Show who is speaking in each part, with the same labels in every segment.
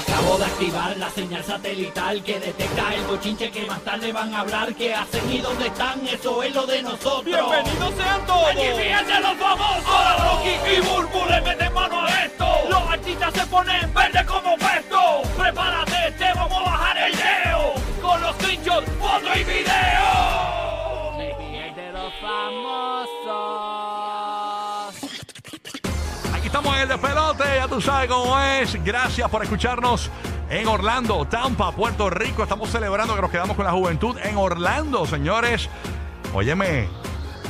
Speaker 1: Acabo de activar la señal satelital que detecta el bochinche que más tarde van a hablar. ¿Qué hacen y dónde están? Eso es lo de nosotros.
Speaker 2: ¡Bienvenidos sean todos!
Speaker 1: ¡Aquí fíjense los famosos! Ahora Rocky y Burbu le meten mano a esto. Los artistas se ponen verde como puesto. Prepárate, te vamos a bajar el leo. Con los screenshots, foto y video. de los famosos.
Speaker 3: Estamos en el ya tú sabes cómo es. Gracias por escucharnos en Orlando, Tampa, Puerto Rico. Estamos celebrando que nos quedamos con la juventud en Orlando, señores. Óyeme,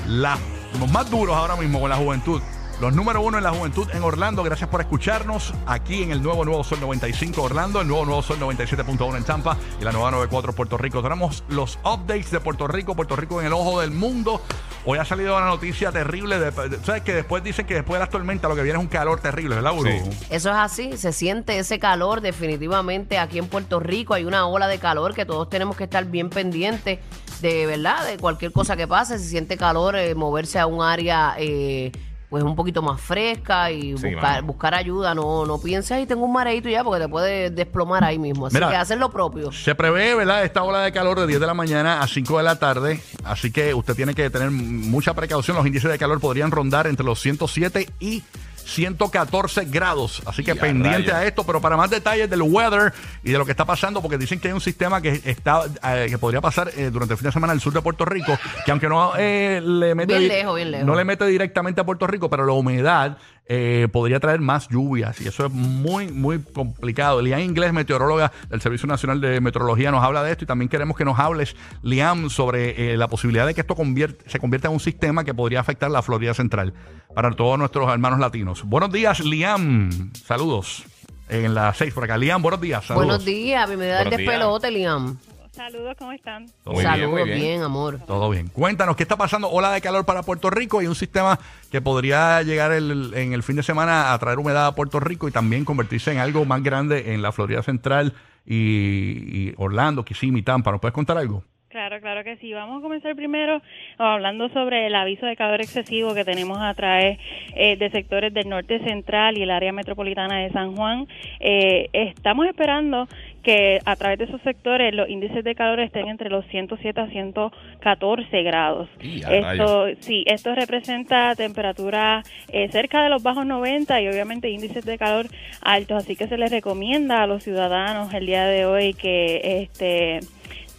Speaker 3: la- los más duros ahora mismo con la juventud. Los número uno en la juventud en Orlando. Gracias por escucharnos aquí en el nuevo Nuevo Sol 95 Orlando, el nuevo Nuevo Sol 97.1 en Tampa y la nueva 94 Puerto Rico. Tenemos los updates de Puerto Rico, Puerto Rico en el ojo del mundo. Hoy ha salido una noticia terrible. De, de- ¿Sabes que después dicen que después de las tormentas lo que viene es un calor terrible, ¿verdad, Buru?
Speaker 4: Eso es así, se siente ese calor definitivamente aquí en Puerto Rico. Hay una ola de calor que todos tenemos que estar bien pendientes de verdad, de cualquier cosa que pase. Se siente calor, eh, moverse a un área eh, pues un poquito más fresca y
Speaker 2: Sí,
Speaker 4: buscar,
Speaker 2: mano.
Speaker 4: buscar ayuda. No, no pienses ahí tengo un mareito ya porque te puede desplomar ahí mismo. Así
Speaker 3: Mira.
Speaker 4: que hacer lo propio.
Speaker 3: Se prevé, ¿verdad? Esta ola de calor de 10 de la mañana a 5 de la tarde. Así que usted tiene que tener mucha precaución. Los índices de calor podrían rondar entre los 107 y 114 grados. Así que pendiente
Speaker 2: rayos.
Speaker 3: a esto. Pero para más detalles del weather y de lo que está pasando, porque dicen que hay un sistema que está eh, que podría pasar eh, durante el fin de semana al sur de Puerto Rico, que aunque no eh, le mete
Speaker 4: Bien
Speaker 3: di-
Speaker 4: lejos, bien lejos.
Speaker 3: no le mete directamente a Puerto Rico, pero la humedad eh, podría traer más lluvias y eso es muy, muy complicado. Liam Inglés, meteoróloga del Servicio Nacional de Meteorología, nos habla de esto y también queremos que nos hables, Liam, sobre eh, la posibilidad de que esto convierte- se convierta en un sistema que podría afectar la Florida Central para todos nuestros hermanos latinos. Buenos días, Liam. Saludos. En la 6 por acá. Liam, buenos días. Saludos.
Speaker 4: Buenos días,
Speaker 2: Buenos días.
Speaker 4: despelote, Liam.
Speaker 5: Saludos, ¿cómo están?
Speaker 3: Todo bien.
Speaker 4: Saludos,
Speaker 2: muy
Speaker 4: bien.
Speaker 2: bien.
Speaker 4: amor.
Speaker 3: Todo bien. Cuéntanos, ¿qué está pasando? Ola de calor para Puerto Rico y un sistema que podría llegar el- en el fin de semana a traer humedad a Puerto Rico y también convertirse en algo más grande en la Florida Central y, y Orlando, Kissimmee, Tampa. ¿Nos puedes contar algo?
Speaker 5: Claro, claro que sí. Vamos a comenzar primero hablando sobre el aviso de calor excesivo que tenemos a través eh, de sectores del norte central y el área metropolitana de San Juan. Eh, estamos esperando que a través de esos sectores los índices de calor estén entre los 107 a 114 grados.
Speaker 2: Y
Speaker 5: Esto, sí, esto representa temperatura eh, cerca de los bajos 90 y obviamente índices de calor altos, así que se les recomienda a los ciudadanos el día de hoy que este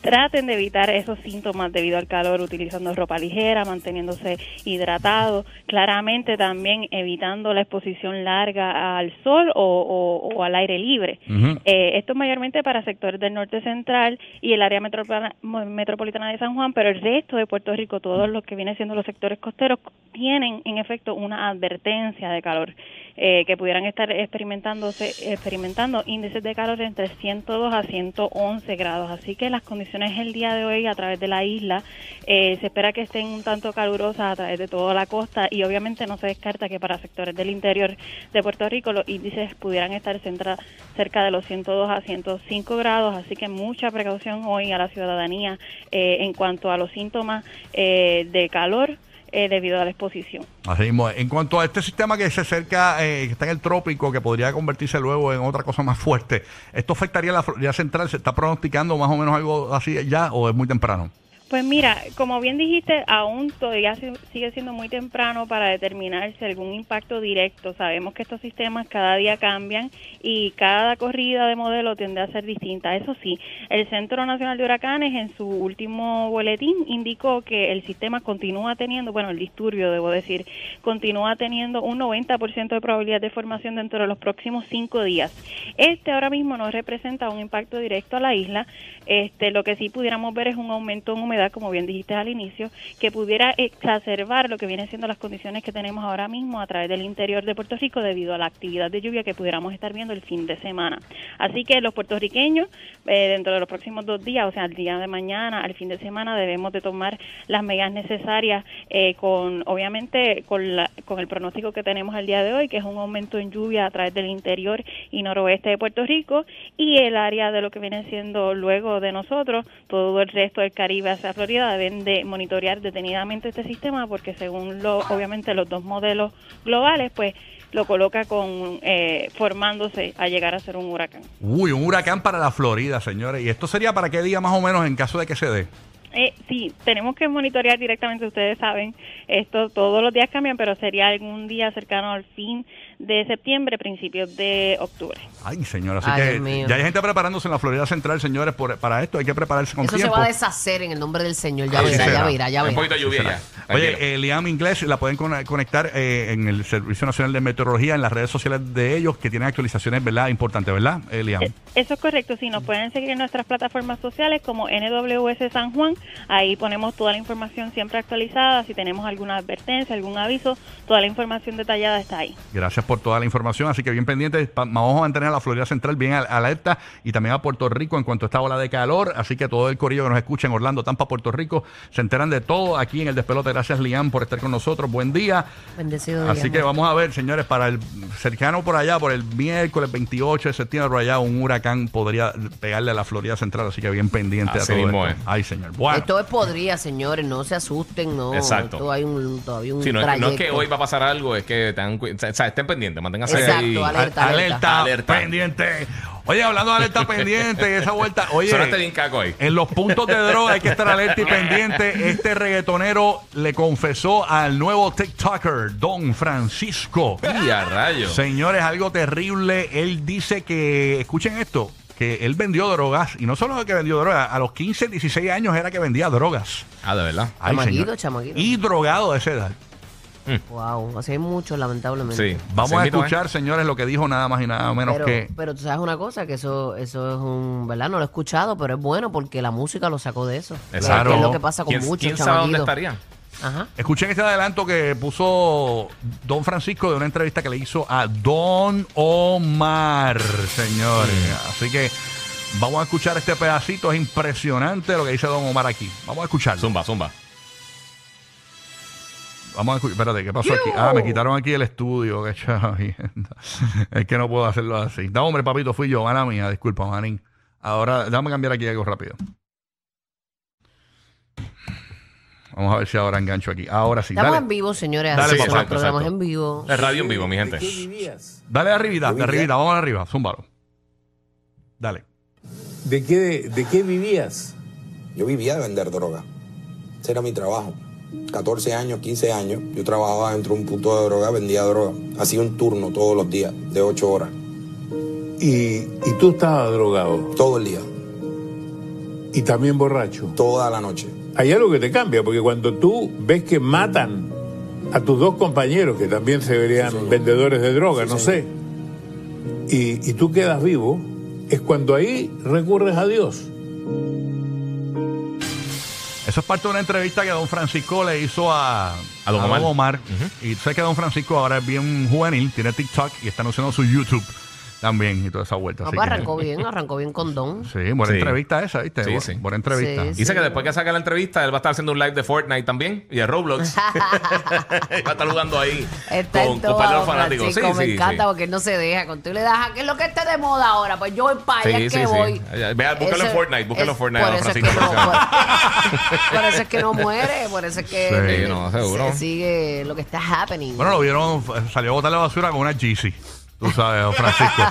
Speaker 5: traten de evitar esos síntomas debido al calor utilizando ropa ligera, manteniéndose hidratados, claramente también evitando la exposición larga al sol o, o- o al aire libre. Eh, esto es mayormente para sectores del norte central y el área metropolitana, metropolitana de San Juan, pero el resto de Puerto Rico, todos los que vienen siendo los sectores costeros, tienen en efecto una advertencia de calor, eh, que pudieran estar experimentándose, experimentando índices de calor entre 102 a 111 grados. Así que las condiciones el día de hoy a través de la isla eh, se espera que estén un tanto calurosas a través de toda la costa y obviamente no se descarta que para sectores del interior de Puerto Rico los índices pudieran estar centra- cerca de los 102 a 105 grados, así que mucha precaución hoy a la ciudadanía eh, en cuanto a los síntomas eh, de calor eh, debido a la exposición.
Speaker 3: Así mismo. En cuanto a este sistema que se acerca, eh, que está en el trópico, que podría convertirse luego en otra cosa más fuerte, ¿esto afectaría a la Florida Central? ¿Se está pronosticando más o menos algo así ya o es muy temprano?
Speaker 5: Pues mira, como bien dijiste, aún todavía si- sigue siendo muy temprano para determinar si algún impacto directo. Sabemos que estos sistemas cada día cambian y cada corrida de modelo tiende a ser distinta. Eso sí, el Centro Nacional de Huracanes en su último boletín indicó que el sistema continúa teniendo, bueno, el disturbio, debo decir, continúa teniendo un 90% de probabilidad de formación dentro de los próximos cinco días. Este ahora mismo no representa un impacto directo a la isla. Este, lo que sí pudiéramos ver es un aumento en humedad, como bien dijiste al inicio, que pudiera exacerbar lo que vienen siendo las condiciones que tenemos ahora mismo a través del interior de Puerto Rico debido a la actividad de lluvia que pudiéramos estar viendo el fin de semana. Así que los puertorriqueños, eh, dentro de los próximos dos días, o sea, el día de mañana, al fin de semana, debemos de tomar las medidas necesarias eh, con, obviamente, con, la- con el pronóstico que tenemos el día de hoy, que es un aumento en lluvia a través del interior y noroeste de Puerto Rico y el área de lo que viene siendo luego de nosotros, todo el resto del Caribe hacia Florida deben de monitorear detenidamente este sistema porque según lo, obviamente los dos modelos globales, pues lo coloca con eh, formándose a llegar a ser un huracán.
Speaker 3: Uy, un huracán para la Florida, señores. ¿Y esto sería para qué día más o menos en caso de que se dé?
Speaker 5: Eh, sí, tenemos que monitorear directamente, ustedes saben, esto todos los días cambian, pero sería algún día cercano al fin de septiembre, principios de octubre.
Speaker 3: Ay, señor, así
Speaker 4: Ay,
Speaker 3: que
Speaker 4: Dios mío.
Speaker 3: ya hay gente preparándose en la Florida Central, señores, por- para esto. Hay que prepararse con
Speaker 4: Eso se va a deshacer en el nombre del Señor. Ya verá, ya verá, ya
Speaker 2: Un
Speaker 4: verá.
Speaker 2: poquito de lluvia ya.
Speaker 3: Oye, eh, Liam Inglés la pueden con- conectar eh, en el Servicio Nacional de Meteorología, en las redes sociales de ellos, que tienen actualizaciones, ¿verdad? Importantes, ¿verdad, eh, Liam?
Speaker 5: Eso es correcto, sí, nos pueden seguir en nuestras plataformas sociales como NWS San Juan, ahí ponemos toda la información siempre actualizada, si tenemos alguna advertencia, algún aviso, toda la información detallada está ahí.
Speaker 3: Gracias por toda la información. Así que bien pendientes. Pa- Vamos a mantener a la Florida Central bien al- alerta y también a Puerto Rico en cuanto a esta ola de calor. Así que todo el corillo que nos escucha en Orlando, Tampa, Puerto Rico, se enteran de todo aquí en el despelote. Gracias, Liam, por estar con nosotros. Buen día.
Speaker 4: Bendecido
Speaker 3: Así
Speaker 4: día,
Speaker 3: que vamos a ver, señores, para el cercano por allá, por el miércoles 28 de septiembre, por allá, un huracán podría pegarle a la Florida Central. Así que bien pendiente
Speaker 2: Así
Speaker 3: a todo
Speaker 2: mismo
Speaker 3: esto.
Speaker 2: es.
Speaker 3: Ay, señor. Bueno.
Speaker 4: Esto es podría, señores, no se asusten, no.
Speaker 2: Exacto.
Speaker 4: Esto hay un, todavía un
Speaker 2: Sí, no, es- no es que hoy va a pasar algo, es que cu- o sea, estén pendientes, manténganse
Speaker 4: Exacto,
Speaker 2: ahí.
Speaker 4: alerta.
Speaker 3: Al- alerta,
Speaker 2: Alerta.
Speaker 3: pendiente. Oye, hablando de alerta pendiente, esa vuelta. Oye,
Speaker 2: Sonaste bien caco ahí.
Speaker 3: En los puntos de droga hay que estar alerta y pendiente. Este reggaetonero le confesó al nuevo TikToker, Don Francisco.
Speaker 2: Y a rayo.
Speaker 3: Señores, algo terrible. Él dice que, escuchen esto, que él vendió drogas. Y no solo que vendió drogas, a los 15, 16 años era que vendía drogas.
Speaker 2: Ah, de verdad.
Speaker 3: Ay, señor. Y drogado de esa edad.
Speaker 4: Wow, así hay muchos, lamentablemente.
Speaker 2: Sí.
Speaker 3: Vamos
Speaker 2: Así
Speaker 3: a
Speaker 2: mismo, ¿eh?
Speaker 3: escuchar, señores, lo que dijo nada más y nada menos
Speaker 4: Pero,
Speaker 3: que...
Speaker 4: pero tú sabes una cosa, que eso, eso es un, ¿verdad? No lo he escuchado, pero es bueno porque la música lo sacó de eso.
Speaker 2: Exacto.
Speaker 4: Que es lo que pasa con
Speaker 2: ¿Quién,
Speaker 4: muchos
Speaker 2: quién sabe dónde
Speaker 4: chamaquitos.
Speaker 2: estaría?
Speaker 4: Ajá.
Speaker 3: Escuchen este adelanto que puso Don Francisco de una entrevista que le hizo a Don Omar, señores. Así que vamos a escuchar este pedacito. Es impresionante lo que dice Don Omar aquí. Vamos a escucharlo.
Speaker 2: Zumba, zumba.
Speaker 3: Vamos a escuchar. Espérate, ¿qué pasó aquí? Ah, me quitaron aquí el estudio. Qué chavienda. Es que no puedo hacerlo así. No, hombre, papito, fui yo. Mala mía, disculpa, manín. Ahora, déjame cambiar aquí algo rápido. Vamos a ver si ahora engancho aquí. Ahora sí.
Speaker 4: Estamos
Speaker 3: Dale,
Speaker 4: en vivo, señores.
Speaker 3: Dale,
Speaker 4: los
Speaker 2: Exacto,
Speaker 4: programas
Speaker 2: exacto.
Speaker 4: en vivo.
Speaker 2: Es radio en vivo, mi gente.
Speaker 6: ¿De qué vivías?
Speaker 3: dale arribita, de arribita. Vamos arriba. Zúmbalo. Dale.
Speaker 6: ¿De qué, de qué vivías?
Speaker 7: Yo vivía de vender droga. Ese era mi trabajo. 14 años, 15 años. Yo trabajaba dentro de un punto de droga, vendía droga. Hacía un turno todos los días, de 8 horas.
Speaker 6: Y, y tú estabas drogado
Speaker 7: Todo el día,
Speaker 6: y también borracho.
Speaker 7: toda la noche.
Speaker 6: Hay algo que te cambia, porque cuando tú ves que matan a tus dos compañeros, que también se verían
Speaker 7: Sí,
Speaker 6: vendedores de droga,
Speaker 7: Sí,
Speaker 6: no
Speaker 7: señor.
Speaker 6: sé, y, y tú quedas vivo, es cuando ahí recurres a Dios.
Speaker 3: Eso es parte de una entrevista que Don Francisco le hizo a,
Speaker 2: A Don Omar.
Speaker 3: Y sabes que Don Francisco ahora es bien juvenil, tiene TikTok y está anunciando su YouTube también y toda esa vuelta. Así
Speaker 4: pues
Speaker 3: que-
Speaker 4: arrancó bien, arrancó bien con Don.
Speaker 3: Sí, buena
Speaker 2: Sí.
Speaker 3: entrevista esa, ¿viste?
Speaker 2: Sí,
Speaker 3: Bu-
Speaker 2: sí.
Speaker 3: Buena entrevista.
Speaker 4: Sí,
Speaker 2: Dice que después que saque la entrevista, él va a estar haciendo un live de Fortnite también y de Roblox. va a estar jugando ahí
Speaker 4: Está
Speaker 2: con,
Speaker 4: en
Speaker 2: con
Speaker 4: todo,
Speaker 2: par de los fanáticos. Sí,
Speaker 4: me
Speaker 2: sí,
Speaker 4: encanta
Speaker 2: sí.
Speaker 4: porque él no se deja. Cuando tú le das a qué es lo que esté de moda ahora, pues yo voy para allá
Speaker 2: Sí,
Speaker 4: es
Speaker 2: sí,
Speaker 4: que
Speaker 2: sí.
Speaker 4: voy.
Speaker 2: Vea, búscalo en Fortnite, búscalo en
Speaker 4: es-
Speaker 2: Fortnite,
Speaker 4: Por
Speaker 2: don
Speaker 4: eso, es que
Speaker 2: Francisco,
Speaker 4: no,
Speaker 2: por
Speaker 4: eso es que no muere, por eso es que
Speaker 3: Sí,
Speaker 4: eh,
Speaker 2: no, seguro.
Speaker 4: se- sigue lo que está happening.
Speaker 3: Bueno, lo vieron, salió a botar la basura con una Yeezy. Tú sabes, Don Francisco.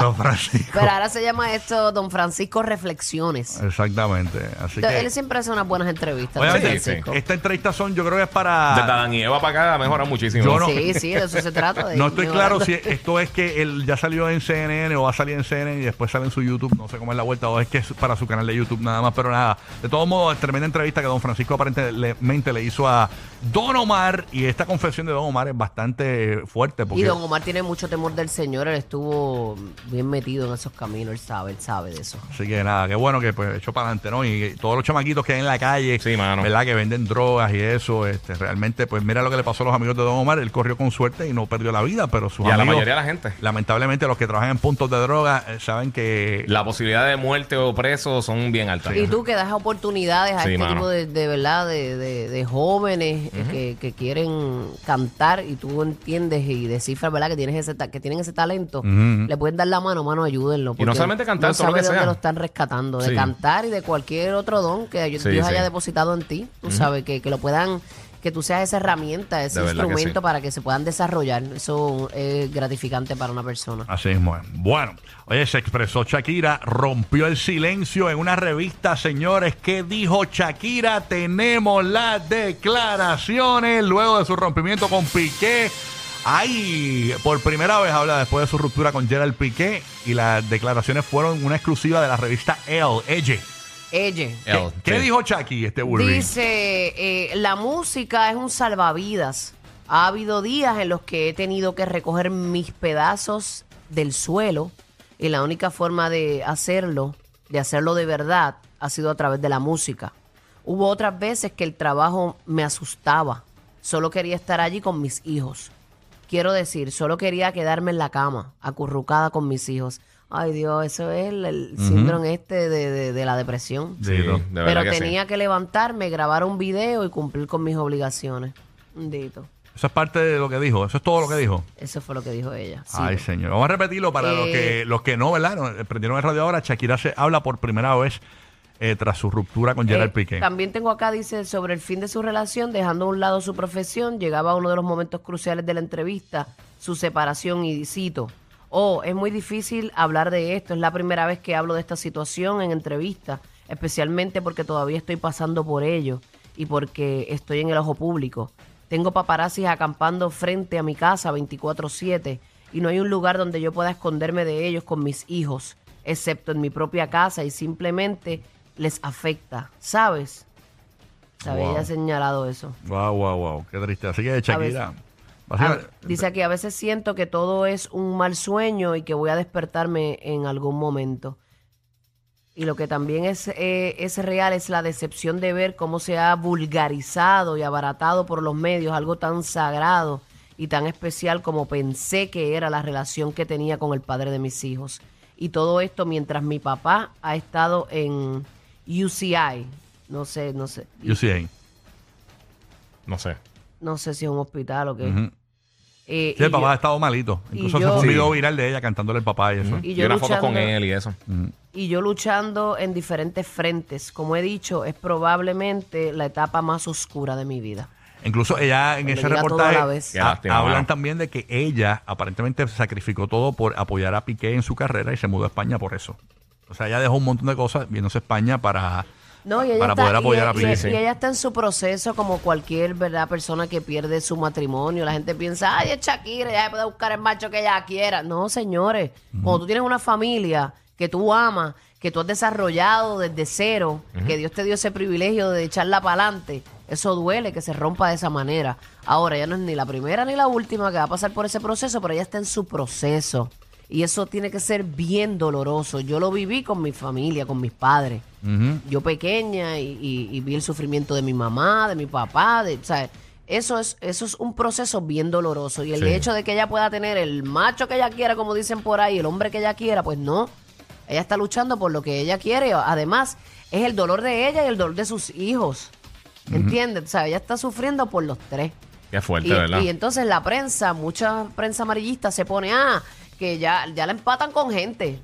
Speaker 3: Don Francisco.
Speaker 4: Pero ahora se llama esto Don Francisco Reflexiones.
Speaker 3: Exactamente. Así
Speaker 4: Entonces,
Speaker 3: que.
Speaker 4: él siempre hace unas buenas entrevistas.
Speaker 3: Oye,
Speaker 4: Don
Speaker 2: sí,
Speaker 4: Francisco.
Speaker 3: esta entrevista son, yo creo que es para.
Speaker 2: Desde Adán y Eva para acá mejora muchísimo.
Speaker 3: Yo no-
Speaker 4: Sí, sí, de eso se trata. de
Speaker 3: No estoy claro si esto es que él ya salió en CNN o va a salir en CNN y después sale en su YouTube. No sé cómo es la vuelta o es que es para su canal de YouTube nada más. Pero nada, de todos modos, tremenda entrevista que Don Francisco aparentemente le hizo a Don Omar. Y esta confesión de Don Omar es bastante fuerte. Porque
Speaker 4: Y Don Omar tiene mucho temor del Señor. Él estuvo bien metido en esos caminos. Él sabe, él sabe de eso.
Speaker 3: Así que nada, qué bueno que pues echó para adelante, ¿no? Y todos los chamaquitos que hay en la calle,
Speaker 2: Sí, mano.
Speaker 3: ¿verdad? Que venden drogas y eso, este, realmente, pues mira lo que le pasó a los amigos de Don Omar. Él corrió con suerte y no perdió la vida, pero sus
Speaker 2: Y a la mayoría de la gente.
Speaker 3: lamentablemente, los que trabajan en puntos de droga eh, saben que
Speaker 2: La posibilidad de muerte o preso son bien altas.
Speaker 4: Y tú que das oportunidades a
Speaker 2: Sí,
Speaker 4: este
Speaker 2: mano.
Speaker 4: tipo de, de verdad de, de- de jóvenes eh, que, que quieren cantar y tú entiendes y descifras verdad que tienes ese que que tienen ese talento,
Speaker 3: Ujú.
Speaker 4: le pueden dar la mano, mano, ayúdenlo.
Speaker 2: no
Speaker 4: porque
Speaker 2: solamente cantar,
Speaker 4: no
Speaker 2: todo lo
Speaker 4: sabe
Speaker 2: que
Speaker 4: de dónde
Speaker 2: sea.
Speaker 4: lo están rescatando, de
Speaker 2: Sí.
Speaker 4: cantar y de cualquier otro don que Dios
Speaker 2: Sí,
Speaker 4: Dios
Speaker 2: sí.
Speaker 4: haya depositado en ti. Tú sabes, que, que lo puedan, que tú seas esa herramienta, ese
Speaker 2: De verdad que
Speaker 4: instrumento
Speaker 2: sí.
Speaker 4: para que se puedan desarrollar. Eso es gratificante para una persona.
Speaker 3: Así mismo es. Bueno, oye, se expresó Shakira, rompió el silencio en una revista, señores. ¿Qué dijo Shakira? Tenemos las declaraciones luego de su rompimiento con Piqué. Ay, por primera vez habla después de su ruptura con Gerald Piqué y las declaraciones fueron una exclusiva de la revista Elle, Elle.
Speaker 4: Ella.
Speaker 3: ¿Qué,
Speaker 2: El,
Speaker 3: qué
Speaker 2: sí.
Speaker 3: dijo Shakira este Burby?
Speaker 4: Dice, eh, la música es un salvavidas. Ha habido días en los que he tenido que recoger mis pedazos del suelo y la única forma de hacerlo, de hacerlo de verdad, ha sido a través de la música. Hubo otras veces que el trabajo me asustaba. Solo quería estar allí con mis hijos. Quiero decir, solo quería quedarme en la cama, acurrucada con mis hijos. Ay Dios, eso es el, el síndrome este de, de- de la depresión.
Speaker 2: Sí,
Speaker 3: Dito.
Speaker 2: de verdad
Speaker 4: Pero
Speaker 2: que sí.
Speaker 4: tenía que levantarme, grabar un video y cumplir con mis obligaciones. Dito.
Speaker 3: Eso es parte de lo que dijo. Eso es todo lo que dijo.
Speaker 4: Eso fue lo que dijo ella. Sí.
Speaker 3: Ay, señor. Vamos a repetirlo para los,
Speaker 4: Eh,
Speaker 3: que, los que no, ¿verdad? No, prendieron el radio ahora. Shakira se habla por primera vez eh, tras su ruptura con Gerald
Speaker 4: Eh,
Speaker 3: Piqué.
Speaker 4: También tengo acá, dice, sobre el fin de su relación, dejando a un lado su profesión, llegaba uno de los momentos cruciales de la entrevista, su separación y cito. Oh, es muy difícil hablar de esto, es la primera vez que hablo de esta situación en entrevista, especialmente porque todavía estoy pasando por ello y porque estoy en el ojo público. Tengo paparazzis acampando frente a mi casa 24/7 y no hay un lugar donde yo pueda esconderme de ellos con mis hijos, excepto en mi propia casa y simplemente les afecta, ¿sabes? ¿Sabes?
Speaker 3: Wow.
Speaker 4: Ella ha señalado eso.
Speaker 3: Wow, wow, wow. Qué triste. Así que Shakira.
Speaker 4: A- dice aquí, a veces siento que todo es un mal sueño y que voy a despertarme en algún momento. Y lo que también es, eh, es real es la decepción de ver cómo se ha vulgarizado y abaratado por los medios algo tan sagrado y tan especial como pensé que era la relación que tenía con el padre de mis hijos. Y todo esto mientras mi papá ha estado en UCI. No sé, no sé.
Speaker 3: UCA.
Speaker 2: No sé.
Speaker 4: No sé si es un hospital o qué.
Speaker 3: Ujú.
Speaker 4: Eh,
Speaker 3: Sí, el papá
Speaker 4: yo-
Speaker 3: ha estado malito.
Speaker 4: y
Speaker 3: Incluso se
Speaker 4: yo-
Speaker 3: fue un
Speaker 2: Sí.
Speaker 3: video viral de ella cantándole el papá y eso.
Speaker 4: y
Speaker 2: Y,
Speaker 4: yo
Speaker 2: una foto con
Speaker 4: luchando-
Speaker 2: él y eso.
Speaker 4: y yo luchando en diferentes frentes. Como he dicho, es probablemente la etapa más oscura de mi vida.
Speaker 3: Incluso ella en
Speaker 4: Cuando
Speaker 3: ese
Speaker 4: llega todo
Speaker 3: reportaje
Speaker 4: a la vez.
Speaker 2: Qué
Speaker 3: ha-
Speaker 2: lástima,
Speaker 3: hablan
Speaker 2: mano.
Speaker 3: también de que ella aparentemente sacrificó todo por apoyar a Piqué en su carrera y se mudó a España por eso. O sea, ella dejó un montón de cosas viéndose a España para,
Speaker 4: No, y ella
Speaker 3: para
Speaker 4: está,
Speaker 3: poder apoyar
Speaker 4: y,
Speaker 3: a
Speaker 4: y-
Speaker 3: Piqué.
Speaker 2: sí.
Speaker 4: y ella está en su proceso como cualquier verdad persona que pierde su matrimonio. La gente piensa, ay, es Shakira, ella puede buscar el macho que ella quiera. No, señores. Cuando tú tienes una familia que tú amas, que tú has desarrollado desde cero, que Dios te dio ese privilegio de echarla para adelante, eso duele que se rompa de esa manera. Ahora, ella no es ni la primera ni la última que va a pasar por ese proceso, pero ella está en su proceso. Y eso tiene que ser bien doloroso. Yo lo viví con mi familia, con mis padres yo pequeña y, y- y vi el sufrimiento de mi mamá, de mi papá, de, o sea, eso es, eso es un proceso bien doloroso. Y el
Speaker 2: Sí.
Speaker 4: hecho de que ella pueda tener el macho que ella quiera, como dicen por ahí, el hombre que ella quiera, pues no. Ella está luchando por lo que ella quiere. Además, es el dolor de ella y el dolor de sus hijos. ¿Entiendes? O sea, ella está sufriendo por los tres.
Speaker 2: Qué fuerte,
Speaker 4: Y,
Speaker 2: ¿verdad?
Speaker 4: y entonces la prensa, mucha prensa amarillista se pone, ah, que ya, ya la empatan con gente.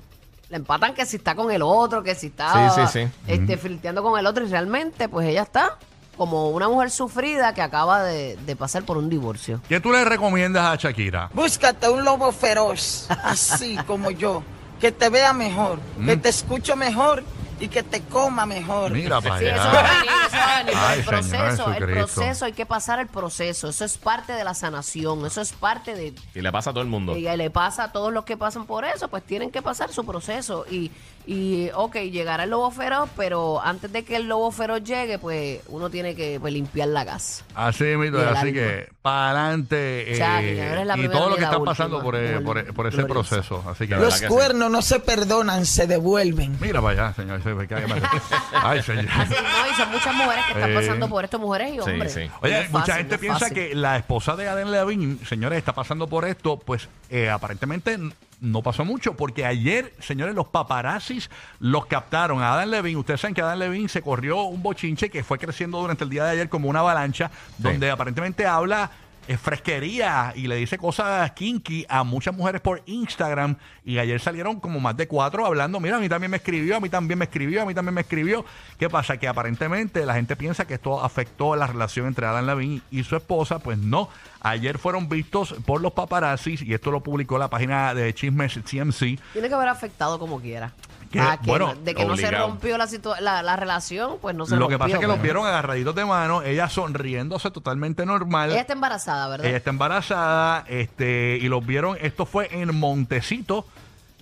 Speaker 4: La empatan que si está con el otro, que si está
Speaker 2: Sí, sí, sí.
Speaker 4: Este, flirteando con el otro. Y realmente, pues ella está como una mujer sufrida que acaba de, de pasar por un divorcio.
Speaker 3: ¿Qué tú le recomiendas a Shakira?
Speaker 8: Búscate un lobo feroz, así como yo, que te vea mejor, que te escuche mejor y que te coma mejor.
Speaker 3: Mira para
Speaker 4: Sí,
Speaker 3: allá.
Speaker 4: venir, eso venir.
Speaker 3: Ay,
Speaker 4: el
Speaker 3: Señor
Speaker 4: proceso, el proceso, hay que pasar el proceso. Eso es parte de la sanación. Eso es parte de,
Speaker 2: Y le pasa a todo el mundo.
Speaker 4: Y le pasa a todos los que pasan por eso, pues tienen que pasar su proceso. Y, y ok, llegará el lobo feroz, pero antes de que el lobo feroz llegue, pues uno tiene que pues, limpiar la gas.
Speaker 3: Así mismo, así
Speaker 4: alma.
Speaker 3: que para adelante.
Speaker 4: Que no eres la
Speaker 3: y todo lo que
Speaker 4: la
Speaker 3: está
Speaker 4: última.
Speaker 3: pasando por, eh, por, por ese
Speaker 4: Gloriosa.
Speaker 3: proceso. Así que,
Speaker 8: Los
Speaker 2: que sí.
Speaker 8: cuernos no se perdonan, se devuelven.
Speaker 3: mira para allá, señor. Cae más. Ay, señor.
Speaker 4: Así, no, y son muchas mujeres que están
Speaker 3: Eh.
Speaker 4: pasando por esto, mujeres y hombres.
Speaker 2: sí.
Speaker 4: No
Speaker 3: Oye,
Speaker 4: es
Speaker 3: mucha
Speaker 4: fácil,
Speaker 3: gente
Speaker 4: no es
Speaker 3: piensa
Speaker 4: fácil.
Speaker 3: que la esposa de Aden Levine, señores, está pasando por esto, pues eh, aparentemente n- no pasó mucho, porque ayer, señores, los paparazzis los captaron a Adam Levine. Ustedes saben que Adam Levine se corrió un bochinche que fue creciendo durante el día de ayer como una avalancha, donde aparentemente habla eh, fresquería y le dice cosas kinky a muchas mujeres por Instagram. Y ayer salieron como más de cuatro hablando, mira, a mí también me escribió, a mí también me escribió, a mí también me escribió. ¿Qué pasa? Que aparentemente la gente piensa que esto afectó la relación entre Adam Levine y su esposa. Pues no. Ayer fueron vistos por los paparazzis y esto lo publicó la página de Chismes TMC.
Speaker 4: Tiene que haber afectado como quiera.
Speaker 3: Que,
Speaker 4: Ah, que
Speaker 3: bueno,
Speaker 4: no- de que no se rompió la, la, la relación, pues no se
Speaker 3: Lo que pasa es que los
Speaker 4: pero-
Speaker 3: vieron agarraditos de mano, ella sonriéndose totalmente normal.
Speaker 4: Ella está embarazada, ¿verdad?
Speaker 3: Ella está embarazada, este, y los vieron, esto fue en Montecito,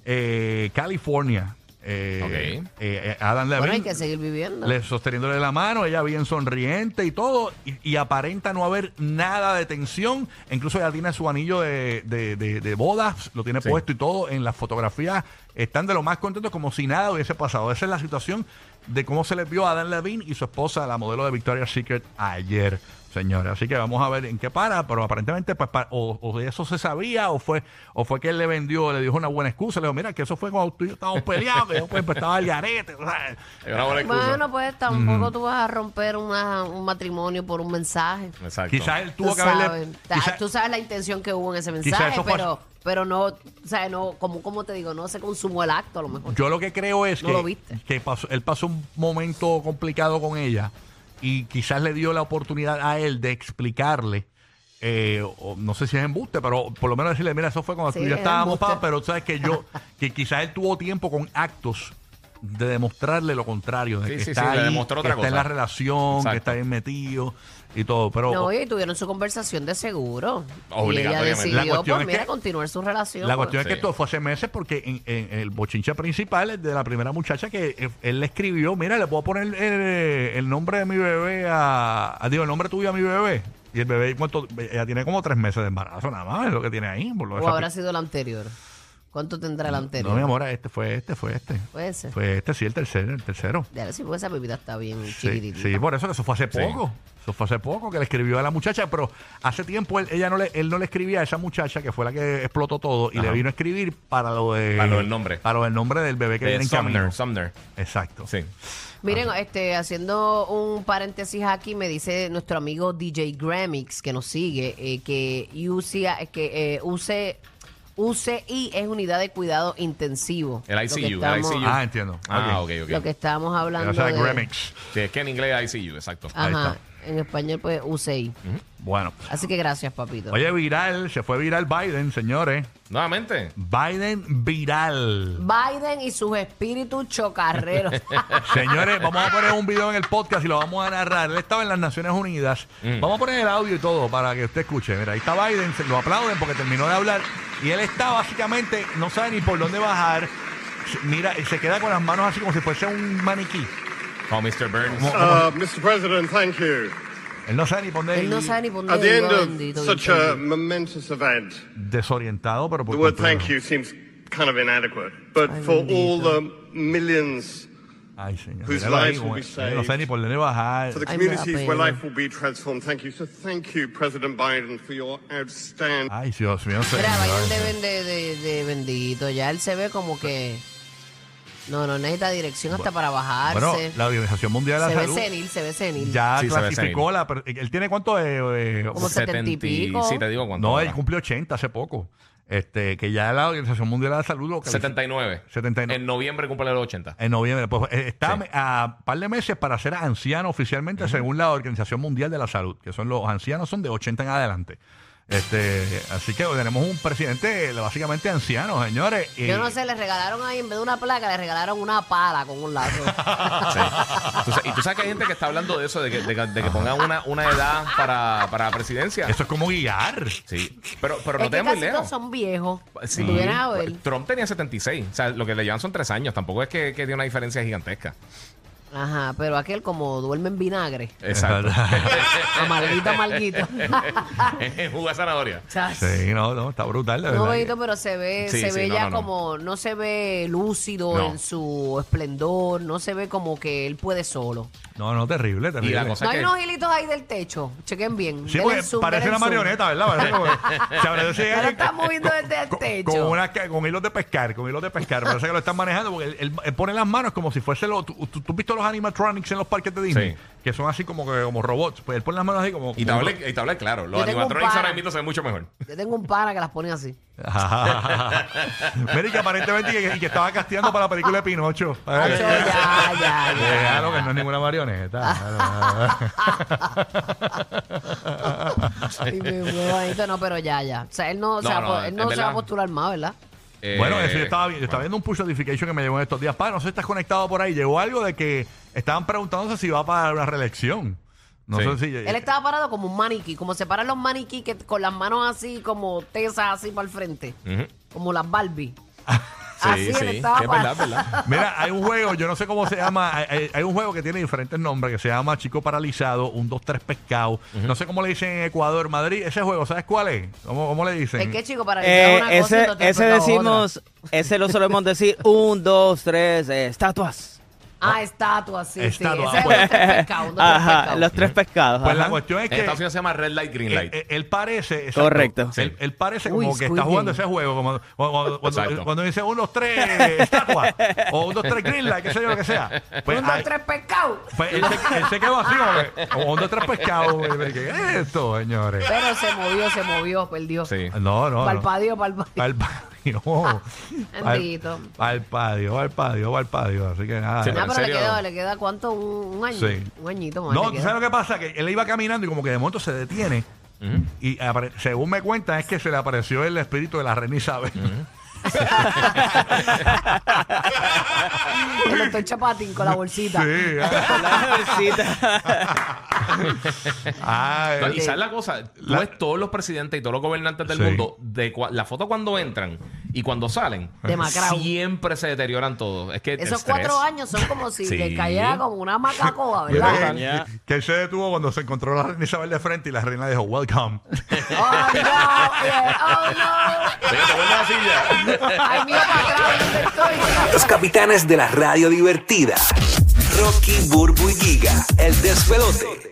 Speaker 3: eh, California. Eh,
Speaker 2: Ok.
Speaker 3: eh, eh, Adam Levine
Speaker 4: bueno, hay que seguir viviendo.
Speaker 3: le sosteniéndole la mano, ella bien sonriente y todo, y, y aparenta no haber nada de tensión. Incluso ella tiene su anillo de, de, de- de bodas, lo tiene
Speaker 2: Sí.
Speaker 3: puesto y todo. En las fotografías están de lo más contentos como si nada hubiese pasado. Esa es la situación de cómo se les vio a Adam Levine y su esposa, la modelo de Victoria's Secret, ayer. Señores, así que vamos a ver en qué para, pero aparentemente pues o, o de eso se sabía o fue o fue que él le vendió, le dijo una buena excusa, le dijo, mira, que eso fue cuando tú y yo estábamos peleados, que yo pues, pues, estaba al garete, o sea,
Speaker 2: Es una buena excusa.
Speaker 4: Bueno, pues tampoco tú vas a romper una- un matrimonio por un mensaje.
Speaker 2: Exacto.
Speaker 3: quizás él tuvo
Speaker 4: Tú
Speaker 3: que haberle...
Speaker 4: sabes, tú sabes la intención que hubo en ese
Speaker 3: Quizá
Speaker 4: mensaje,
Speaker 3: eso fue-
Speaker 4: pero, pero no, o sea, no, como, como te digo, no se consumó el acto a lo mejor.
Speaker 3: Yo lo que creo es
Speaker 4: No
Speaker 3: que,
Speaker 4: lo viste.
Speaker 3: que pasó, él pasó un momento complicado con ella y quizás le dio la oportunidad a él de explicarle. eh, o no sé si es embuste, pero por lo menos decirle, mira, eso fue cuando
Speaker 4: Sí,
Speaker 3: tú y yo
Speaker 4: es
Speaker 3: estábamos, pa, pero sabes que yo, que quizás él tuvo tiempo con actos de demostrarle lo contrario, de
Speaker 2: Sí,
Speaker 3: que
Speaker 2: sí,
Speaker 3: está
Speaker 2: sí, le
Speaker 3: ahí,
Speaker 2: demostró
Speaker 3: que
Speaker 2: otra
Speaker 3: está en la relación,
Speaker 2: Exacto.
Speaker 3: que está bien metido y todo, pero
Speaker 4: No, y tuvieron su conversación de seguro. Y ella
Speaker 2: Obligatoriamente.
Speaker 3: La
Speaker 4: decidió,
Speaker 3: cuestión
Speaker 4: pues
Speaker 3: es
Speaker 4: mira,
Speaker 3: que-
Speaker 4: continuar su relación.
Speaker 3: La
Speaker 4: pues.
Speaker 3: cuestión es que
Speaker 2: Sí.
Speaker 3: esto fue hace meses porque en, en el bochinche principal es de la primera muchacha que eh, él le escribió, mira, le puedo poner el, el nombre de mi bebé a, a- digo, el nombre tuyo a mi bebé. Y el bebé, ¿cuánto? ella tiene como tres meses de embarazo nada más, es lo que tiene ahí. Por lo
Speaker 4: o habrá sido el anterior. ¿Cuánto tendrá el anterior?
Speaker 3: no, mi amor, este fue este, fue este.
Speaker 4: Puede ser.
Speaker 3: Fue este, sí, el tercero, el tercero.
Speaker 4: Ya, sí, porque esa bebida está bien
Speaker 3: Sí,
Speaker 4: chiquitita.
Speaker 3: sí, por eso que eso fue hace
Speaker 2: Sí.
Speaker 3: poco. Eso fue hace poco que le escribió a la muchacha, pero hace tiempo él, ella no le, él no le escribía a esa muchacha que fue la que explotó todo y
Speaker 2: Ajá.
Speaker 3: le vino a escribir para lo de
Speaker 2: Para lo del nombre.
Speaker 3: Para lo del nombre del bebé que
Speaker 2: De
Speaker 3: viene en camino.
Speaker 2: Sumner, Sumner.
Speaker 3: Exacto.
Speaker 2: Sí.
Speaker 4: Miren, este, haciendo un paréntesis aquí, me dice nuestro amigo DJ Gramix, que nos sigue, eh, que, UCI, que eh, UC, UCI es unidad de cuidado intensivo.
Speaker 2: El
Speaker 4: Lo que
Speaker 2: ICU, el ICU.
Speaker 3: Ah, entiendo.
Speaker 2: Ah,
Speaker 3: Ok.
Speaker 2: ok, ok.
Speaker 4: Lo que estábamos hablando
Speaker 3: O sea,
Speaker 4: de...
Speaker 3: Gramix.
Speaker 2: Sí, es que en inglés ICU, exacto.
Speaker 3: Ahí está.
Speaker 4: En español pues UCI.
Speaker 3: Bueno.
Speaker 4: Así que gracias, papito.
Speaker 3: Oye, viral, se fue viral Biden, señores.
Speaker 2: Nuevamente.
Speaker 3: Biden viral.
Speaker 4: Biden y sus espíritus chocarreros.
Speaker 3: Señores, vamos a poner un video en el podcast y lo vamos a narrar. Él estaba en las Naciones Unidas.
Speaker 2: Mm.
Speaker 3: Vamos a poner el audio y todo para que usted escuche. Mira, ahí está Biden, se lo aplauden porque terminó de hablar. Y él está básicamente, no sabe ni por dónde bajar. Mira, y se queda con las manos así como si fuese un maniquí.
Speaker 2: Como Mr. Burns.
Speaker 9: Uh, Mr. President, thank you.
Speaker 3: Él no sabe ni dónde
Speaker 4: Él no sabe ni por
Speaker 9: At the end of such a momentous event,
Speaker 3: Desorientado, pero por
Speaker 9: the word thank you seems kind of inadequate. But
Speaker 4: Ay,
Speaker 9: for all the millions,
Speaker 3: Ay, señor.
Speaker 9: Whose lives will be
Speaker 3: él no sabe ni por dónde bajar.
Speaker 9: for the
Speaker 4: Ay, me da
Speaker 9: communities where
Speaker 4: pena.
Speaker 9: life will be transformed, thank you. So thank you, President Biden, for your outstanding.
Speaker 3: Ay, Dios mío.
Speaker 4: Mira,
Speaker 3: señor.
Speaker 4: Biden deben de, de, de bendito. Ya él se ve como que. No, no necesita dirección hasta para bajarse.
Speaker 3: Bueno, la Organización Mundial de
Speaker 4: se
Speaker 3: la
Speaker 4: ve
Speaker 3: Salud
Speaker 4: senil, se ve senil.
Speaker 3: ya
Speaker 2: Sí, se ve
Speaker 3: clasificó la... per- ¿Él tiene cuánto? Eh, eh,
Speaker 4: Como 70 y pico.
Speaker 2: Sí, te digo cuánto.
Speaker 3: no,
Speaker 2: ahora.
Speaker 3: él cumplió 80 hace poco. Este, que ya la Organización Mundial de la Salud lo calificó
Speaker 2: 79.
Speaker 3: 79.
Speaker 2: En noviembre cumple los 80.
Speaker 3: en noviembre. Pues eh, está
Speaker 2: Sí.
Speaker 3: a par de meses para ser anciano oficialmente según la Organización Mundial de la Salud, que son los ancianos son de 80 en adelante. Este, así que tenemos un presidente básicamente anciano, señores. y-
Speaker 4: Yo no sé, le regalaron ahí, en vez de una placa, le regalaron una pala con un lazo.
Speaker 2: Sí. Tú y tú sabes que hay gente que está hablando de eso, de que, de que- de que pongan una, una edad para, para la presidencia.
Speaker 3: Eso es como guiar.
Speaker 2: Sí. Pero, pero no
Speaker 4: es
Speaker 2: te muy lejos.
Speaker 4: son viejos.
Speaker 2: Sí.
Speaker 4: Si a ver.
Speaker 2: Trump tenía 76. O sea, lo que le llevan son tres años. Tampoco es que, que tiene una diferencia gigantesca.
Speaker 4: Ajá, pero aquel como duerme en vinagre.
Speaker 2: Exacto.
Speaker 4: Amarguito, amarguito.
Speaker 2: Jugo de zanahoria.
Speaker 4: Chas.
Speaker 3: Sí, no, no, está brutal.
Speaker 4: No,
Speaker 3: verdad
Speaker 4: pero se ve,
Speaker 2: Sí,
Speaker 4: se
Speaker 2: sí,
Speaker 4: ve
Speaker 2: no,
Speaker 4: ya
Speaker 2: no, no.
Speaker 4: como, no se ve lúcido
Speaker 2: No.
Speaker 4: en su esplendor, no se ve como que él puede solo.
Speaker 3: No, no, terrible, terrible.
Speaker 2: La cosa
Speaker 4: No hay
Speaker 2: que.
Speaker 4: unos hilitos ahí del techo, chequen bien.
Speaker 3: Sí,
Speaker 4: denle
Speaker 3: porque
Speaker 4: zoom,
Speaker 3: parece
Speaker 4: denle
Speaker 3: una
Speaker 4: zoom.
Speaker 3: marioneta, ¿verdad? Parece como- se
Speaker 4: lo está moviendo desde el
Speaker 3: con,
Speaker 4: techo.
Speaker 3: con ca- con hilos de pescar, con hilos de pescar. Parece que lo están manejando porque él, él- él pone las manos como si fuese lo. Tú, tú- tú has visto los los animatronics en los parques de Disney?
Speaker 2: Sí.
Speaker 3: Que son así como que como robots. Pues él pone las manos así como.
Speaker 2: Y te
Speaker 3: como-
Speaker 2: hablé, y te hablé claro. Los
Speaker 4: Yo tengo un
Speaker 2: animatronics
Speaker 4: pana.
Speaker 2: ahora mismo se ven mucho mejor.
Speaker 4: Yo tengo un pana que las pone así.
Speaker 3: Mira, y que aparentemente que, y que estaba casteando para la película de Pinocho.
Speaker 4: Ya, ya, ya.
Speaker 3: Claro que no es ninguna marioneta.
Speaker 4: Y me muy bonito, no, pero ya, ya. O sea, él no, se,
Speaker 2: No,
Speaker 4: va, a
Speaker 2: no,
Speaker 4: po- él
Speaker 2: en
Speaker 4: no se va a postular más, ¿verdad?
Speaker 2: Eh,
Speaker 3: Bueno, eso yo estaba, vi- yo estaba viendo un push notification que me llegó en estos días. Pa, no sé si estás conectado por ahí. Llegó algo de que estaban preguntándose si va para una reelección. No
Speaker 2: Sí.
Speaker 3: sé si.
Speaker 4: Él estaba parado como un maniquí, como se paran los maniquí que, con las manos así, como tesas así para el frente,
Speaker 2: Ujú.
Speaker 4: como las Barbie.
Speaker 2: Sí,
Speaker 4: así
Speaker 2: sí,
Speaker 4: estaba
Speaker 2: es verdad, es verdad.
Speaker 3: Mira, hay un juego, yo no sé cómo se llama. Hay, un juego que tiene diferentes nombres que se llama Chico Paralizado, un 2, 3 pescado. No sé cómo le dicen en Ecuador, Madrid. Ese juego, ¿sabes cuál es? ¿Cómo, cómo le dicen?
Speaker 4: Es que, chico, para
Speaker 10: Eh,
Speaker 4: una cosa y
Speaker 10: ese
Speaker 4: no te
Speaker 10: ese decimos, ese lo solemos decir un, dos, tres, eh, estatuas.
Speaker 4: Ah, estatuas, sí,
Speaker 3: Estatua,
Speaker 4: sí. Ese es
Speaker 3: pues.
Speaker 4: los tres pescados, tres
Speaker 10: los tres pescados.
Speaker 3: Pues la cuestión es
Speaker 2: En
Speaker 3: que.
Speaker 2: Estados Unidos se llama Red Light, Green
Speaker 3: Él,
Speaker 2: Light.
Speaker 3: él- él parece. exacto,
Speaker 10: Correcto.
Speaker 3: Él, él parece
Speaker 4: Uy,
Speaker 3: como que
Speaker 4: Squid
Speaker 3: está jugando
Speaker 4: Game.
Speaker 3: ese juego. Como, cuando, cuando-
Speaker 2: Exacto.
Speaker 3: cuando dice uno, dos, tres, estatua. o un, dos, tres, green light, qué sé yo, lo que sea. Pues,
Speaker 4: un, dos, tres pescados.
Speaker 3: pues él, se, él se quedó así, como que, o un, dos, tres pescados. y- ¿Qué es esto, señores?
Speaker 4: Pero se movió, se movió, perdió.
Speaker 2: Sí.
Speaker 3: No, no. no.
Speaker 4: Palpadio, palpadio.
Speaker 3: Al padio.
Speaker 4: Bendito.
Speaker 3: Al padio, al padio, al padio. Así que nada.
Speaker 2: Sí,
Speaker 4: Ah,
Speaker 2: pero
Speaker 4: pero le queda, le queda cuánto, un, un año.
Speaker 3: Sí.
Speaker 4: Un añito más.
Speaker 3: No, ¿tú sabes lo que pasa? Que él iba caminando y como que de momento se detiene. Y apare- según me cuentan es que se le apareció el espíritu de la reina Isabel.
Speaker 4: El doctor Chapatín con la bolsita.
Speaker 3: Sí.
Speaker 10: La bolsita.
Speaker 3: Ah,
Speaker 2: No, y sabes la cosa, tú
Speaker 3: La-
Speaker 2: ves todos los presidentes y todos los gobernantes del
Speaker 3: Sí.
Speaker 2: mundo, de cua- la foto cuando entran y cuando salen, siempre se deterioran todos. Es que el
Speaker 4: Esos
Speaker 2: estrés-
Speaker 4: cuatro años son como si
Speaker 2: Sí.
Speaker 4: le cayera como una macacoa,
Speaker 3: Mira
Speaker 4: ¿verdad?
Speaker 3: que- él se detuvo cuando se encontró la reina Isabel de frente y la reina dijo, welcome.
Speaker 4: Oh, no, oh, no.
Speaker 2: Oye, te vuelves así ya.
Speaker 4: Ay, mío, para atrás, ¿dónde estoy?
Speaker 11: Los capitanes de la radio divertida. Rocky, Burbu y Giga, el despelote.